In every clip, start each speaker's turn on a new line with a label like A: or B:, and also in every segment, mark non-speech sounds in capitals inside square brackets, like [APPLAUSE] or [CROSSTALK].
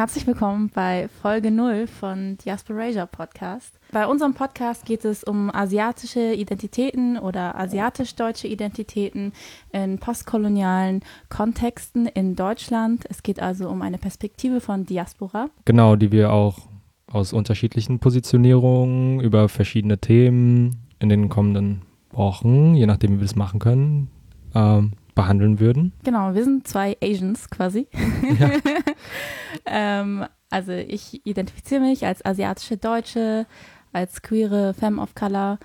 A: herzlich willkommen bei Folge 0 von Diasporasia Podcast. Bei unserem Podcast geht es um asiatische Identitäten oder asiatisch-deutsche Identitäten in postkolonialen Kontexten in Deutschland. Es geht also um eine Perspektive von Diaspora.
B: Genau, die wir auch aus unterschiedlichen Positionierungen über verschiedene Themen in den kommenden Wochen, je nachdem, wie wir es machen können, ähm, behandeln würden.
A: Genau, wir sind zwei Asians quasi. Ja. [LAUGHS] ähm, also ich identifiziere mich als asiatische Deutsche, als queere Femme of Color.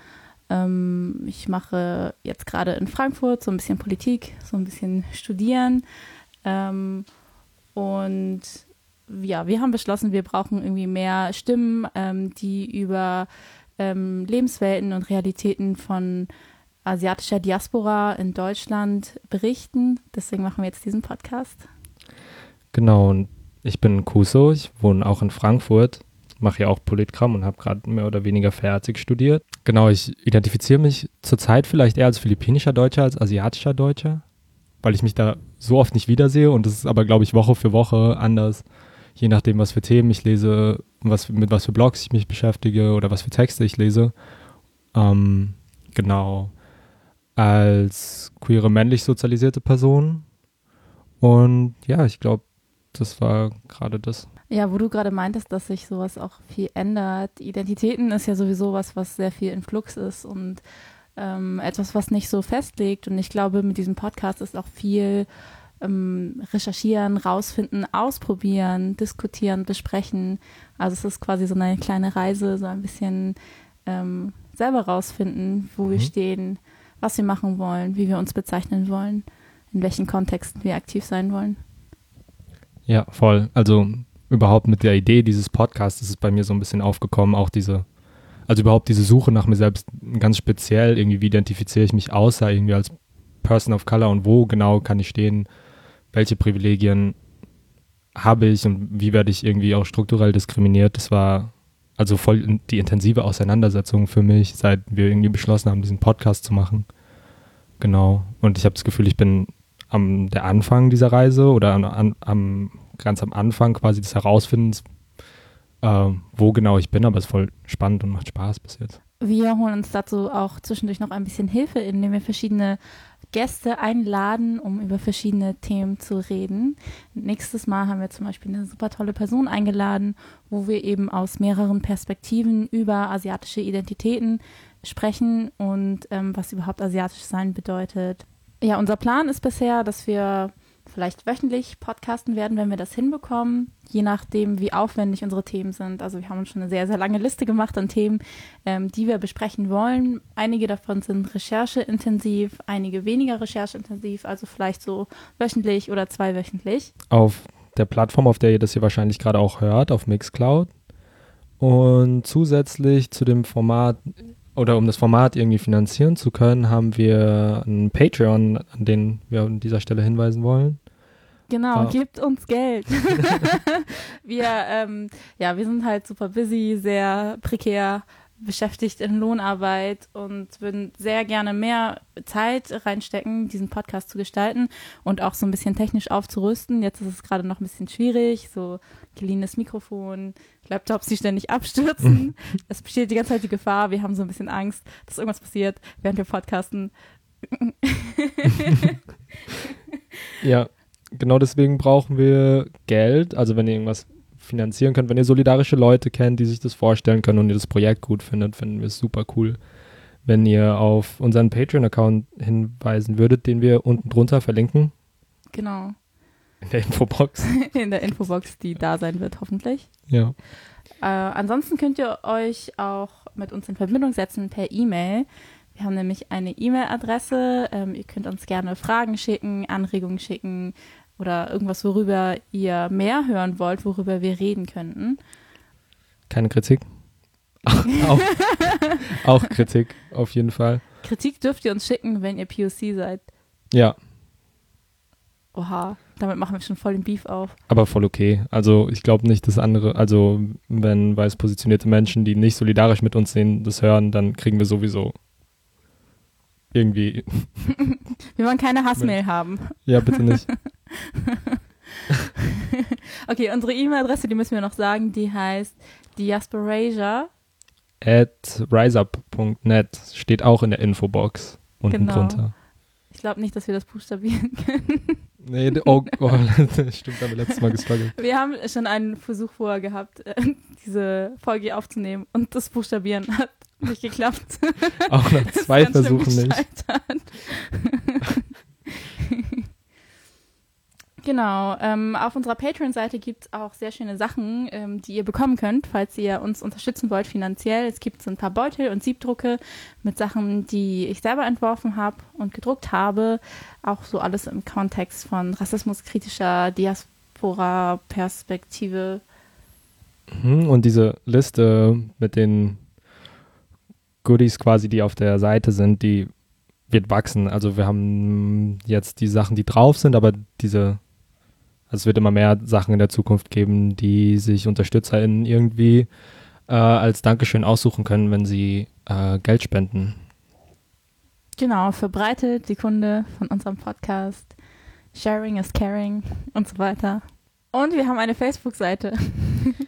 A: Ähm, ich mache jetzt gerade in Frankfurt so ein bisschen Politik, so ein bisschen Studieren. Ähm, und ja, wir haben beschlossen, wir brauchen irgendwie mehr Stimmen, ähm, die über ähm, Lebenswelten und Realitäten von asiatischer Diaspora in Deutschland berichten. Deswegen machen wir jetzt diesen Podcast.
B: Genau, und ich bin Kuso, ich wohne auch in Frankfurt, mache ja auch Politkram und habe gerade mehr oder weniger fertig studiert. Genau, ich identifiziere mich zurzeit vielleicht eher als philippinischer Deutscher als asiatischer Deutscher, weil ich mich da so oft nicht wiedersehe und das ist aber, glaube ich, Woche für Woche anders, je nachdem, was für Themen ich lese, was, mit was für Blogs ich mich beschäftige oder was für Texte ich lese. Ähm, genau als queere männlich sozialisierte Person. Und ja, ich glaube, das war gerade das.
A: Ja, wo du gerade meintest, dass sich sowas auch viel ändert. Identitäten ist ja sowieso was, was sehr viel in Flux ist und ähm, etwas, was nicht so festlegt. Und ich glaube, mit diesem Podcast ist auch viel ähm, recherchieren, rausfinden, ausprobieren, diskutieren, besprechen. Also es ist quasi so eine kleine Reise, so ein bisschen ähm, selber rausfinden, wo mhm. wir stehen was wir machen wollen, wie wir uns bezeichnen wollen, in welchen Kontexten wir aktiv sein wollen.
B: Ja, voll. Also überhaupt mit der Idee dieses Podcasts ist es bei mir so ein bisschen aufgekommen, auch diese, also überhaupt diese Suche nach mir selbst ganz speziell, irgendwie wie identifiziere ich mich außer irgendwie als Person of Color und wo genau kann ich stehen, welche Privilegien habe ich und wie werde ich irgendwie auch strukturell diskriminiert. Das war also voll die intensive Auseinandersetzung für mich, seit wir irgendwie beschlossen haben, diesen Podcast zu machen. Genau. Und ich habe das Gefühl, ich bin am der Anfang dieser Reise oder an, am, ganz am Anfang quasi des Herausfindens, äh, wo genau ich bin, aber es ist voll spannend und macht Spaß bis jetzt.
A: Wir holen uns dazu auch zwischendurch noch ein bisschen Hilfe, indem wir verschiedene Gäste einladen, um über verschiedene Themen zu reden. Nächstes Mal haben wir zum Beispiel eine super tolle Person eingeladen, wo wir eben aus mehreren Perspektiven über asiatische Identitäten sprechen und ähm, was überhaupt asiatisch sein bedeutet. Ja, unser Plan ist bisher, dass wir vielleicht wöchentlich podcasten werden, wenn wir das hinbekommen, je nachdem, wie aufwendig unsere Themen sind. Also wir haben uns schon eine sehr, sehr lange Liste gemacht an Themen, ähm, die wir besprechen wollen. Einige davon sind rechercheintensiv, einige weniger rechercheintensiv, also vielleicht so wöchentlich oder zweiwöchentlich.
B: Auf der Plattform, auf der ihr das hier wahrscheinlich gerade auch hört, auf Mixcloud. Und zusätzlich zu dem Format oder um das Format irgendwie finanzieren zu können, haben wir einen Patreon, an den wir an dieser Stelle hinweisen wollen.
A: Genau, oh. gebt uns Geld. [LAUGHS] wir, ähm, ja, wir sind halt super busy, sehr prekär beschäftigt in Lohnarbeit und würden sehr gerne mehr Zeit reinstecken, diesen Podcast zu gestalten und auch so ein bisschen technisch aufzurüsten. Jetzt ist es gerade noch ein bisschen schwierig, so geliehenes Mikrofon, Laptops, die ständig abstürzen. [LAUGHS] es besteht die ganze Zeit die Gefahr, wir haben so ein bisschen Angst, dass irgendwas passiert, während wir podcasten. [LAUGHS]
B: ja, genau deswegen brauchen wir Geld. Also wenn ihr irgendwas finanzieren könnt, wenn ihr solidarische Leute kennt, die sich das vorstellen können und ihr das Projekt gut findet, finden wir es super cool, wenn ihr auf unseren Patreon-Account hinweisen würdet, den wir unten drunter verlinken.
A: Genau.
B: In der Infobox. [LAUGHS]
A: In der Infobox, die da sein wird, hoffentlich.
B: Ja.
A: Äh, ansonsten könnt ihr euch auch mit uns in Verbindung setzen per E-Mail. Wir haben nämlich eine E-Mail-Adresse. Ähm, ihr könnt uns gerne Fragen schicken, Anregungen schicken oder irgendwas, worüber ihr mehr hören wollt, worüber wir reden könnten.
B: Keine Kritik? [LAUGHS] auch, auch Kritik, auf jeden Fall.
A: Kritik dürft ihr uns schicken, wenn ihr POC seid.
B: Ja.
A: Oha, damit machen wir schon voll den Beef auf.
B: Aber voll okay. Also ich glaube nicht, dass andere, also wenn weiß positionierte Menschen, die nicht solidarisch mit uns sehen, das hören, dann kriegen wir sowieso irgendwie. [LAUGHS]
A: wir wollen keine [LAUGHS] Hassmail haben.
B: Ja, bitte nicht. [LAUGHS]
A: okay, unsere E-Mail-Adresse, die müssen wir noch sagen, die heißt diasporasia.
B: At riseup.net steht auch in der Infobox unten
A: Genau.
B: drunter.
A: Ich glaube nicht, dass wir das buchstabieren können.
B: Nee, oh, oh [LAUGHS] stimmt, haben wir letztes Mal gestruggelt.
A: Wir haben schon einen Versuch vorher gehabt, äh, diese Folge aufzunehmen und das Buchstabieren hat nicht geklappt.
B: Auch nach [LAUGHS] zwei Versuchen nicht.
A: Genau, ähm, auf unserer Patreon-Seite gibt es auch sehr schöne Sachen, ähm, die ihr bekommen könnt, falls ihr uns unterstützen wollt finanziell. Es gibt so ein paar Beutel und Siebdrucke mit Sachen, die ich selber entworfen habe und gedruckt habe. Auch so alles im Kontext von rassismuskritischer Diaspora-Perspektive.
B: Mhm, Und diese Liste mit den Goodies quasi, die auf der Seite sind, die wird wachsen. Also wir haben jetzt die Sachen, die drauf sind, aber diese, also es wird immer mehr Sachen in der Zukunft geben, die sich UnterstützerInnen irgendwie äh, als Dankeschön aussuchen können, wenn sie äh, Geld spenden.
A: Genau, verbreitet die Kunde von unserem Podcast. Sharing is caring und so weiter. Und wir haben eine Facebook-Seite.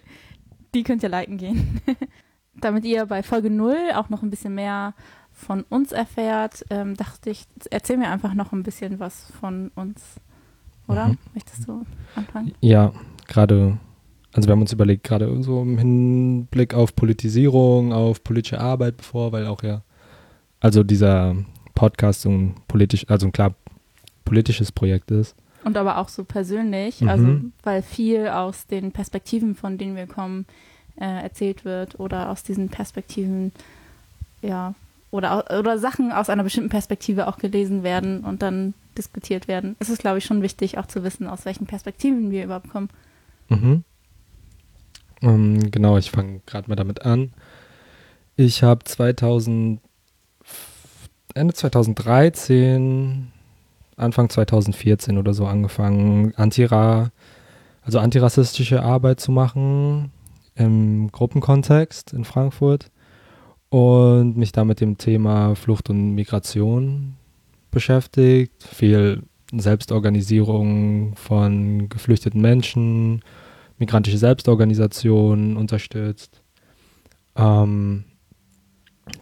A: [LAUGHS] die könnt ihr liken gehen. [LAUGHS] Damit ihr bei Folge 0 auch noch ein bisschen mehr von uns erfährt, ähm, dachte ich, erzähl mir einfach noch ein bisschen was von uns. Oder?
B: Mhm.
A: Möchtest du anfangen?
B: Ja, gerade, also wir haben uns überlegt, gerade so im Hinblick auf Politisierung, auf politische Arbeit bevor, weil auch ja, also dieser Podcast so ein politisch, also ein klar politisches Projekt ist.
A: Und aber auch so persönlich,
B: Mhm.
A: also weil viel aus den Perspektiven, von denen wir kommen, äh, erzählt wird oder aus diesen Perspektiven, ja, oder, oder Sachen aus einer bestimmten Perspektive auch gelesen werden und dann diskutiert werden. Es ist, glaube ich, schon wichtig, auch zu wissen, aus welchen Perspektiven wir überhaupt kommen.
B: Mhm. Ähm, genau, ich fange gerade mal damit an. Ich habe 2000, Ende 2013, Anfang 2014 oder so angefangen, Antira, also antirassistische Arbeit zu machen im Gruppenkontext in Frankfurt und mich da mit dem Thema Flucht und Migration beschäftigt. Viel Selbstorganisierung von geflüchteten Menschen, migrantische Selbstorganisation unterstützt. Ähm,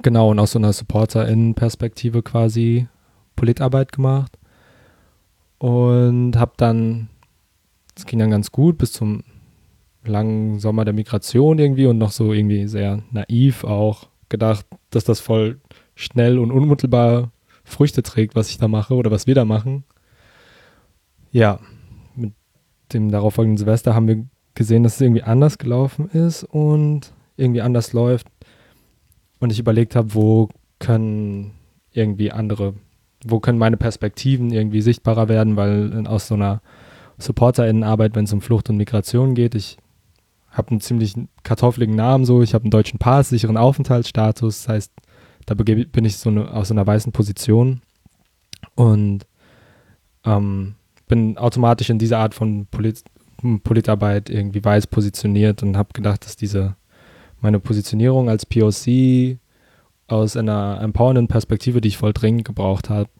B: genau, und aus so einer SupporterInnen-Perspektive quasi Politarbeit gemacht. Und habe dann, es ging dann ganz gut bis zum langen Sommer der Migration irgendwie und noch so irgendwie sehr naiv auch gedacht, dass das voll schnell und unmittelbar Früchte trägt, was ich da mache oder was wir da machen. Ja, mit dem darauffolgenden Silvester haben wir gesehen, dass es irgendwie anders gelaufen ist und irgendwie anders läuft. Und ich überlegt habe, wo können irgendwie andere, wo können meine Perspektiven irgendwie sichtbarer werden, weil aus so einer SupporterInnenarbeit, wenn es um Flucht und Migration geht, ich habe einen ziemlich kartoffeligen Namen so, ich habe einen deutschen Pass, sicheren Aufenthaltsstatus, das heißt, da bin ich so eine, aus einer weißen Position. Und ähm, bin automatisch in dieser Art von Polit Politarbeit irgendwie weiß positioniert und habe gedacht, dass diese meine Positionierung als POC aus einer empowernden Perspektive, die ich voll dringend gebraucht habe,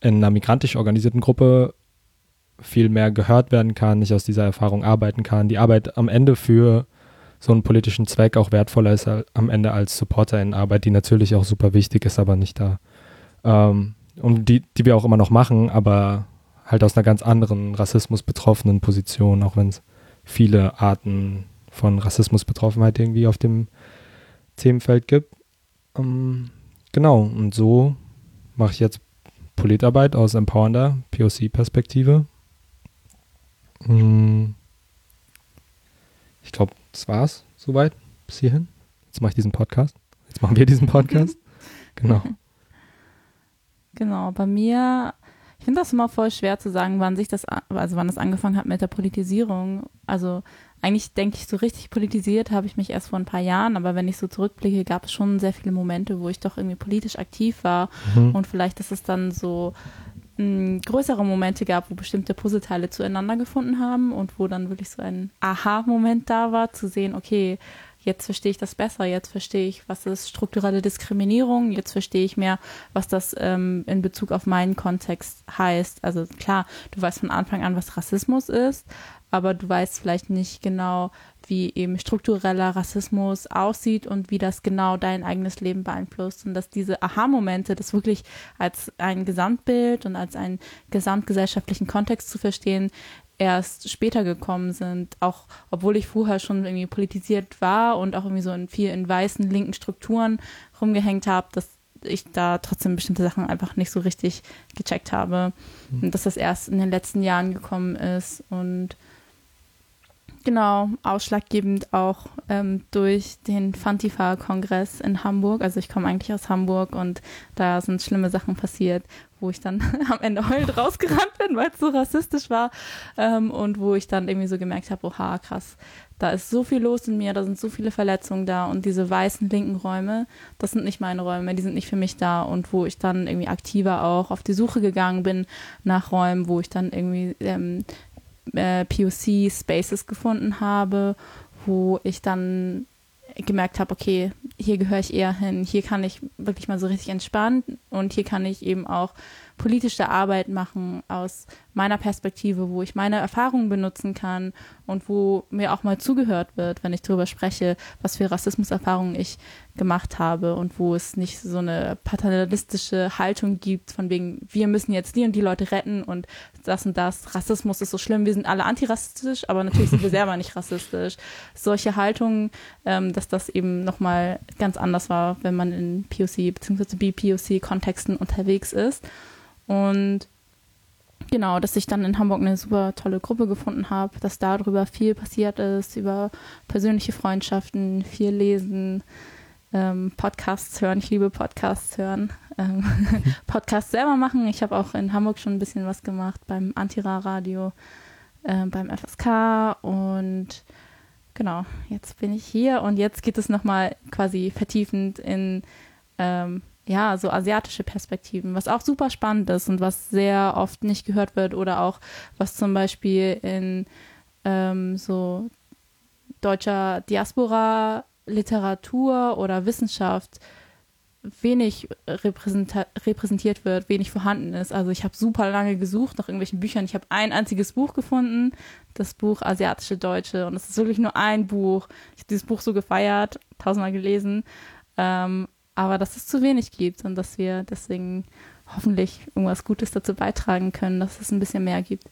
B: in einer migrantisch organisierten Gruppe viel mehr gehört werden kann, ich aus dieser Erfahrung arbeiten kann, die Arbeit am Ende für so einen politischen Zweck auch wertvoller ist al- am Ende als Supporterinnenarbeit, die natürlich auch super wichtig ist, aber nicht da. Ähm, und die, die wir auch immer noch machen, aber halt aus einer ganz anderen Rassismus betroffenen Position, auch wenn es viele Arten von Rassismusbetroffenheit irgendwie auf dem Themenfeld gibt. Ähm, genau, und so mache ich jetzt Politarbeit aus empowernder POC-Perspektive. Hm, Ich glaube, das war's soweit bis hierhin. Jetzt mache ich diesen Podcast. Jetzt machen wir diesen Podcast. [LAUGHS] genau.
A: Genau, bei mir, ich finde das immer voll schwer zu sagen, wann sich das, also wann es angefangen hat mit der Politisierung. Also eigentlich denke ich, so richtig politisiert habe ich mich erst vor ein paar Jahren, aber wenn ich so zurückblicke, gab es schon sehr viele Momente, wo ich doch irgendwie politisch aktiv war
B: Mhm.
A: und vielleicht, dass es dann so größere Momente gab, wo bestimmte Puzzleteile zueinander gefunden haben und wo dann wirklich so ein Aha-Moment da war, zu sehen, okay, jetzt verstehe ich das besser, jetzt verstehe ich, was ist strukturelle Diskriminierung, jetzt verstehe ich mehr, was das ähm, in Bezug auf meinen Kontext heißt. Also klar, du weißt von Anfang an, was Rassismus ist, aber du weißt vielleicht nicht genau, wie eben struktureller Rassismus aussieht und wie das genau dein eigenes Leben beeinflusst. Und dass diese Aha-Momente, das wirklich als ein Gesamtbild und als einen gesamtgesellschaftlichen Kontext zu verstehen, erst später gekommen sind, auch obwohl ich vorher schon irgendwie politisiert war und auch irgendwie so in viel in weißen linken Strukturen rumgehängt habe, dass ich da trotzdem bestimmte Sachen einfach nicht so richtig gecheckt habe mhm. und dass das erst in den letzten Jahren gekommen ist und Genau, ausschlaggebend auch ähm, durch den Fantifa-Kongress in Hamburg. Also ich komme eigentlich aus Hamburg und da sind schlimme Sachen passiert, wo ich dann [LAUGHS] am Ende heulend rausgerannt bin, weil es so rassistisch war ähm, und wo ich dann irgendwie so gemerkt habe, oha, krass, da ist so viel los in mir, da sind so viele Verletzungen da und diese weißen linken Räume, das sind nicht meine Räume, die sind nicht für mich da und wo ich dann irgendwie aktiver auch auf die Suche gegangen bin nach Räumen, wo ich dann irgendwie ähm, äh, POC-Spaces gefunden habe, wo ich dann gemerkt habe, okay, hier gehöre ich eher hin, hier kann ich wirklich mal so richtig entspannen und hier kann ich eben auch politische Arbeit machen aus meiner Perspektive, wo ich meine Erfahrungen benutzen kann und wo mir auch mal zugehört wird, wenn ich darüber spreche, was für Rassismuserfahrungen ich gemacht habe und wo es nicht so eine paternalistische Haltung gibt, von wegen, wir müssen jetzt die und die Leute retten und das und das, Rassismus ist so schlimm, wir sind alle antirassistisch, aber natürlich sind wir [LAUGHS] selber nicht rassistisch. Solche Haltungen, ähm, dass das eben nochmal ganz anders war, wenn man in POC bzw. BPOC-Kontexten unterwegs ist. Und genau, dass ich dann in Hamburg eine super tolle Gruppe gefunden habe, dass darüber viel passiert ist, über persönliche Freundschaften, viel lesen, ähm, Podcasts hören. Ich liebe Podcasts hören. Ähm, [LAUGHS] Podcasts selber machen. Ich habe auch in Hamburg schon ein bisschen was gemacht beim Antira-Radio, äh, beim FSK und genau, jetzt bin ich hier und jetzt geht es nochmal quasi vertiefend in ähm, ja, so asiatische Perspektiven, was auch super spannend ist und was sehr oft nicht gehört wird oder auch was zum Beispiel in ähm, so deutscher Diaspora, Literatur oder Wissenschaft wenig repräsentiert wird, wenig vorhanden ist. Also ich habe super lange gesucht nach irgendwelchen Büchern. Ich habe ein einziges Buch gefunden, das Buch Asiatische Deutsche. Und es ist wirklich nur ein Buch. Ich habe dieses Buch so gefeiert, tausendmal gelesen. Ähm, aber dass es zu wenig gibt und dass wir deswegen hoffentlich irgendwas Gutes dazu beitragen können, dass es ein bisschen mehr gibt.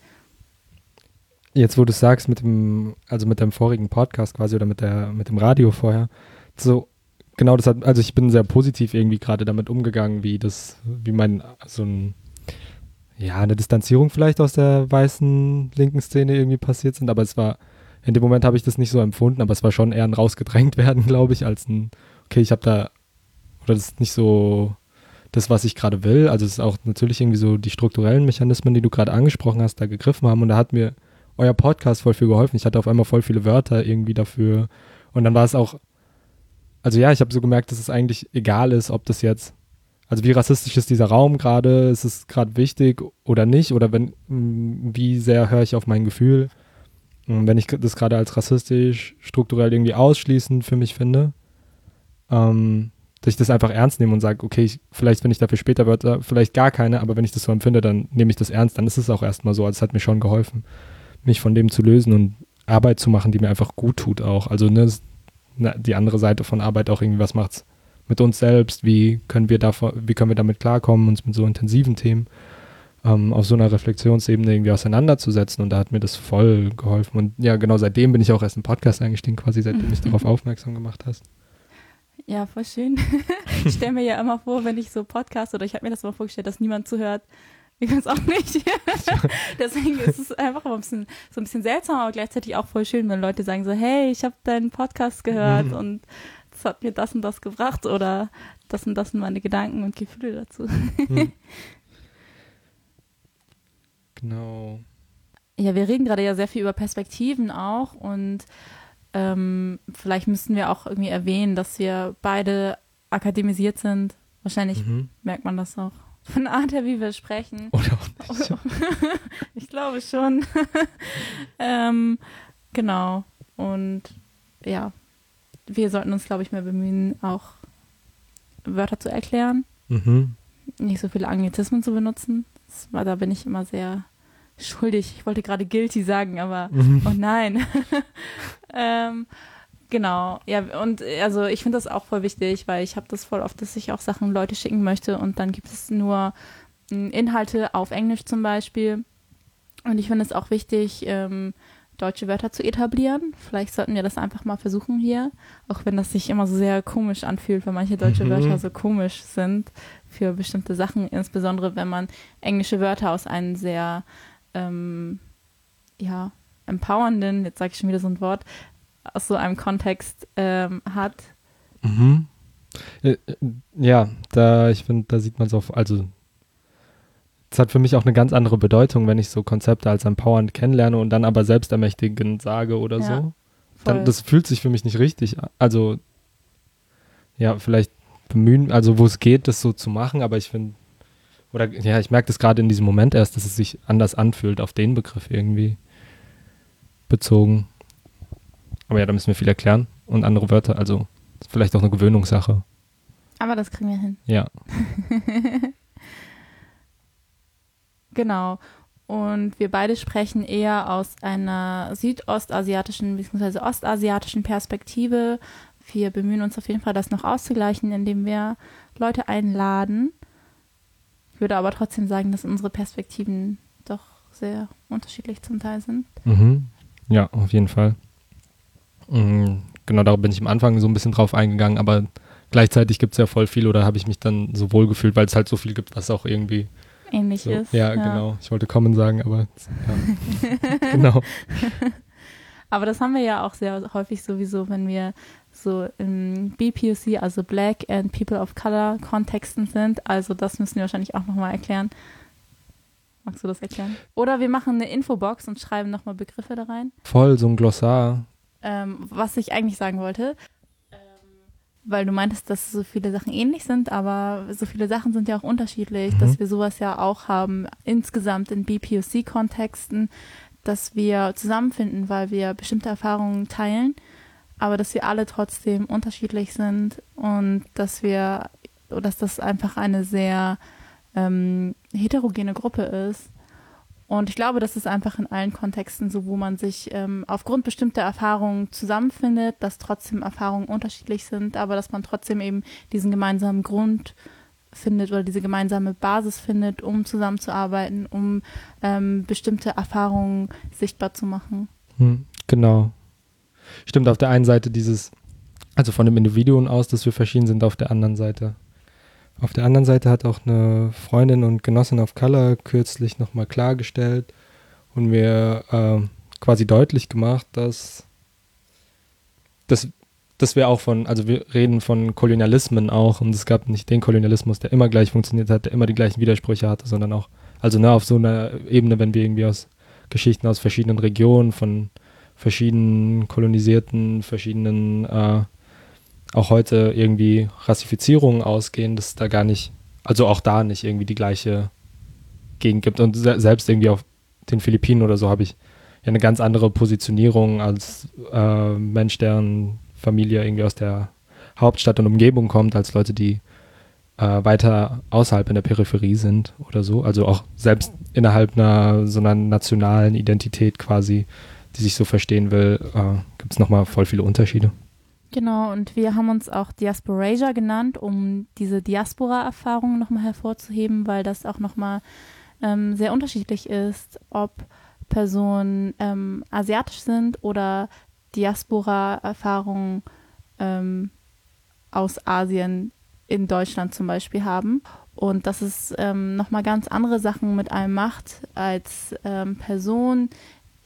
B: Jetzt, wo du sagst, mit dem, also mit deinem vorigen Podcast quasi oder mit der, mit dem Radio vorher, so genau das hat, also ich bin sehr positiv irgendwie gerade damit umgegangen, wie das, wie mein, so ein, ja, eine Distanzierung vielleicht aus der weißen linken Szene irgendwie passiert sind, aber es war, in dem Moment habe ich das nicht so empfunden, aber es war schon eher ein rausgedrängt [LAUGHS] werden, glaube ich, als ein, okay, ich habe da oder das ist nicht so das, was ich gerade will. Also es ist auch natürlich irgendwie so die strukturellen Mechanismen, die du gerade angesprochen hast, da gegriffen haben. Und da hat mir euer Podcast voll viel geholfen. Ich hatte auf einmal voll viele Wörter irgendwie dafür. Und dann war es auch, also ja, ich habe so gemerkt, dass es eigentlich egal ist, ob das jetzt, also wie rassistisch ist dieser Raum gerade, ist es gerade wichtig oder nicht, oder wenn, wie sehr höre ich auf mein Gefühl, wenn ich das gerade als rassistisch, strukturell irgendwie ausschließend für mich finde. Ähm, dass ich das einfach ernst nehme und sage, okay, ich, vielleicht wenn ich dafür später Wörter, vielleicht gar keine, aber wenn ich das so empfinde, dann nehme ich das ernst, dann ist es auch erstmal so. Also es hat mir schon geholfen, mich von dem zu lösen und Arbeit zu machen, die mir einfach gut tut auch. Also ne, die andere Seite von Arbeit auch irgendwie, was macht's mit uns selbst, wie können wir davon, wie können wir damit klarkommen, uns mit so intensiven Themen ähm, auf so einer Reflexionsebene irgendwie auseinanderzusetzen und da hat mir das voll geholfen. Und ja, genau seitdem bin ich auch erst im Podcast eingestiegen, quasi seitdem du mich darauf [LAUGHS] aufmerksam gemacht hast.
A: Ja, voll schön. [LAUGHS] ich stelle mir ja immer vor, wenn ich so Podcast oder ich habe mir das mal vorgestellt, dass niemand zuhört. Ich kann es auch nicht. [LAUGHS] Deswegen ist es einfach ein bisschen, so ein bisschen seltsam, aber gleichzeitig auch voll schön, wenn Leute sagen so, hey, ich habe deinen Podcast gehört mhm. und das hat mir das und das gebracht oder das und das sind meine Gedanken und Gefühle dazu. Mhm. [LAUGHS]
B: Genau.
A: Ja, wir reden gerade ja sehr viel über Perspektiven auch und ähm, vielleicht müssten wir auch irgendwie erwähnen, dass wir beide akademisiert sind. Wahrscheinlich mhm. merkt man das auch von der Art her, wie wir sprechen.
B: Oder auch nicht. [LAUGHS]
A: ich glaube schon. [LAUGHS] ähm, genau. Und ja, wir sollten uns, glaube ich, mehr bemühen, auch Wörter zu erklären.
B: Mhm.
A: Nicht so viele Anglizismen zu benutzen. Das, da bin ich immer sehr schuldig. Ich wollte gerade guilty sagen, aber
B: Mhm.
A: oh nein. [LAUGHS] ähm, genau, ja, und also ich finde das auch voll wichtig, weil ich habe das voll oft, dass ich auch Sachen Leute schicken möchte und dann gibt es nur mh, Inhalte auf Englisch zum Beispiel. Und ich finde es auch wichtig, ähm, deutsche Wörter zu etablieren. Vielleicht sollten wir das einfach mal versuchen hier, auch wenn das sich immer so sehr komisch anfühlt, weil manche deutsche
B: Mhm.
A: Wörter so komisch sind für bestimmte Sachen, insbesondere wenn man englische Wörter aus einem sehr ähm, ja, empowernden, jetzt sage ich schon wieder so ein Wort, aus so einem Kontext ähm, hat.
B: Mhm. Äh, äh, Ja, da, ich finde, da sieht man es auf, also es hat für mich auch eine ganz andere Bedeutung, wenn ich so Konzepte als empowernd kennenlerne und dann aber selbstermächtigend sage oder
A: Ja,
B: so.
A: Voll.
B: Dann, das fühlt sich für mich nicht richtig an. Also, ja, vielleicht bemühen, also wo es geht, das so zu machen, aber ich finde, oder ja, ich merke das gerade in diesem Moment erst, dass es sich anders anfühlt, auf den Begriff irgendwie bezogen. Aber ja, da müssen wir viel erklären und andere Wörter, also ist vielleicht auch eine Gewöhnungssache.
A: Aber das kriegen wir hin.
B: Ja. [LAUGHS]
A: Genau. Und wir beide sprechen eher aus einer südostasiatischen bzw. ostasiatischen Perspektive. Wir bemühen uns auf jeden Fall, das noch auszugleichen, indem wir Leute einladen. Ich würde aber trotzdem sagen, dass unsere Perspektiven doch sehr unterschiedlich zum Teil sind.
B: Mhm. Ja, auf jeden Fall. Mhm, genau, darauf bin ich am Anfang so ein bisschen drauf eingegangen, aber gleichzeitig gibt es ja voll viel oder habe ich mich dann so wohl gefühlt, weil es halt so viel gibt, was auch irgendwie
A: Ähnlich
B: so.
A: ist.
B: Ja, genau. Ich wollte kommen sagen, aber ja. [LAUGHS] genau. [LAUGHS]
A: Aber das haben wir ja auch sehr häufig sowieso, wenn wir so im BPOC, also Black and People of Color Kontexten sind. Also das müssen wir wahrscheinlich auch nochmal erklären. Magst du das erklären? Oder wir machen eine Infobox und schreiben nochmal Begriffe da rein.
B: Voll so ein Glossar.
A: Ähm, was ich eigentlich sagen wollte, weil du meintest, dass so viele Sachen ähnlich sind, aber so viele Sachen sind ja auch unterschiedlich,
B: Mhm.
A: dass wir sowas ja auch haben insgesamt in BPOC-Kontexten, dass wir zusammenfinden, weil wir bestimmte Erfahrungen teilen, aber dass wir alle trotzdem unterschiedlich sind und dass wir, dass das einfach eine sehr ähm, heterogene Gruppe ist. Und ich glaube, das ist einfach in allen Kontexten so, wo man sich ähm, aufgrund bestimmter Erfahrungen zusammenfindet, dass trotzdem Erfahrungen unterschiedlich sind, aber dass man trotzdem eben diesen gemeinsamen Grund findet oder diese gemeinsame Basis findet, um zusammenzuarbeiten, um ähm, bestimmte Erfahrungen sichtbar zu machen.
B: Hm, genau. Stimmt, auf der einen Seite dieses, also von dem Individuum aus, dass wir verschieden sind, auf der anderen Seite. Auf der anderen Seite hat auch eine Freundin und Genossin of Color kürzlich nochmal klargestellt und mir äh, quasi deutlich gemacht, dass, dass, dass wir auch von, also wir reden von Kolonialismen auch und es gab nicht den Kolonialismus, der immer gleich funktioniert hat, der immer die gleichen Widersprüche hatte, sondern auch, also ne, auf so einer Ebene, wenn wir irgendwie aus Geschichten aus verschiedenen Regionen, von verschiedenen kolonisierten, verschiedenen, äh, auch heute irgendwie Rassifizierungen ausgehen, dass es da gar nicht, also auch da nicht irgendwie die gleiche Gegend gibt. Und se selbst irgendwie auf den Philippinen oder so habe ich ja eine ganz andere Positionierung als äh, Mensch, deren Familie irgendwie aus der Hauptstadt und Umgebung kommt, als Leute, die äh, weiter außerhalb in der Peripherie sind oder so. Also auch selbst innerhalb einer so einer nationalen Identität quasi, die sich so verstehen will, äh, gibt es nochmal voll viele Unterschiede.
A: Genau, und wir haben uns auch Diasporasia genannt, um diese Diaspora-Erfahrung nochmal hervorzuheben, weil das auch nochmal ähm, sehr unterschiedlich ist, ob Personen ähm, asiatisch sind oder Diaspora-Erfahrungen ähm, aus Asien in Deutschland zum Beispiel haben. Und dass es ähm, nochmal ganz andere Sachen mit einem macht, als ähm, Person,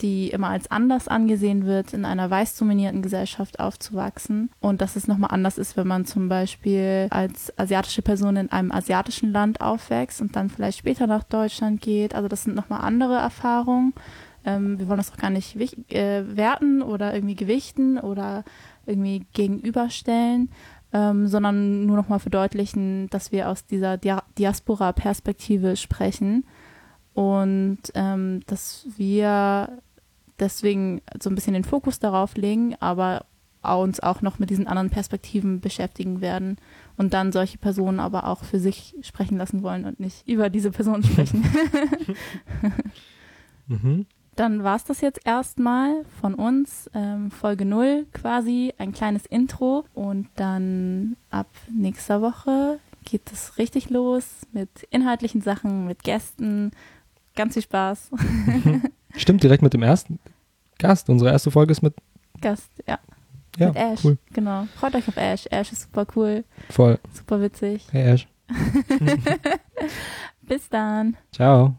A: die immer als anders angesehen wird, in einer weiß dominierten Gesellschaft aufzuwachsen. Und dass es nochmal anders ist, wenn man zum Beispiel als asiatische Person in einem asiatischen Land aufwächst und dann vielleicht später nach Deutschland geht. Also das sind nochmal andere Erfahrungen. Ähm, wir wollen das auch gar nicht äh, werten oder irgendwie gewichten oder irgendwie gegenüberstellen, ähm, sondern nur nochmal verdeutlichen, dass wir aus dieser Dia Diaspora-Perspektive sprechen und ähm, dass wir deswegen so ein bisschen den Fokus darauf legen, aber uns auch noch mit diesen anderen Perspektiven beschäftigen werden und dann solche Personen aber auch für sich sprechen lassen wollen und nicht über diese Person [LAUGHS] sprechen. [LAUGHS] mhm. Dann war es das jetzt erstmal von uns, ähm, Folge 0 quasi, ein kleines Intro und dann ab nächster Woche geht es richtig los mit inhaltlichen Sachen, mit Gästen. Ganz viel Spaß. [LAUGHS]
B: Stimmt, direkt mit dem ersten Gast. Unsere erste Folge ist mit
A: Gast, ja.
B: Ja,
A: mit Ash.
B: cool.
A: Genau. Freut euch auf Ash. Ash ist super cool.
B: Voll.
A: Super witzig.
B: Hey Ash. [LAUGHS] [LAUGHS]
A: Bis dann.
B: Ciao.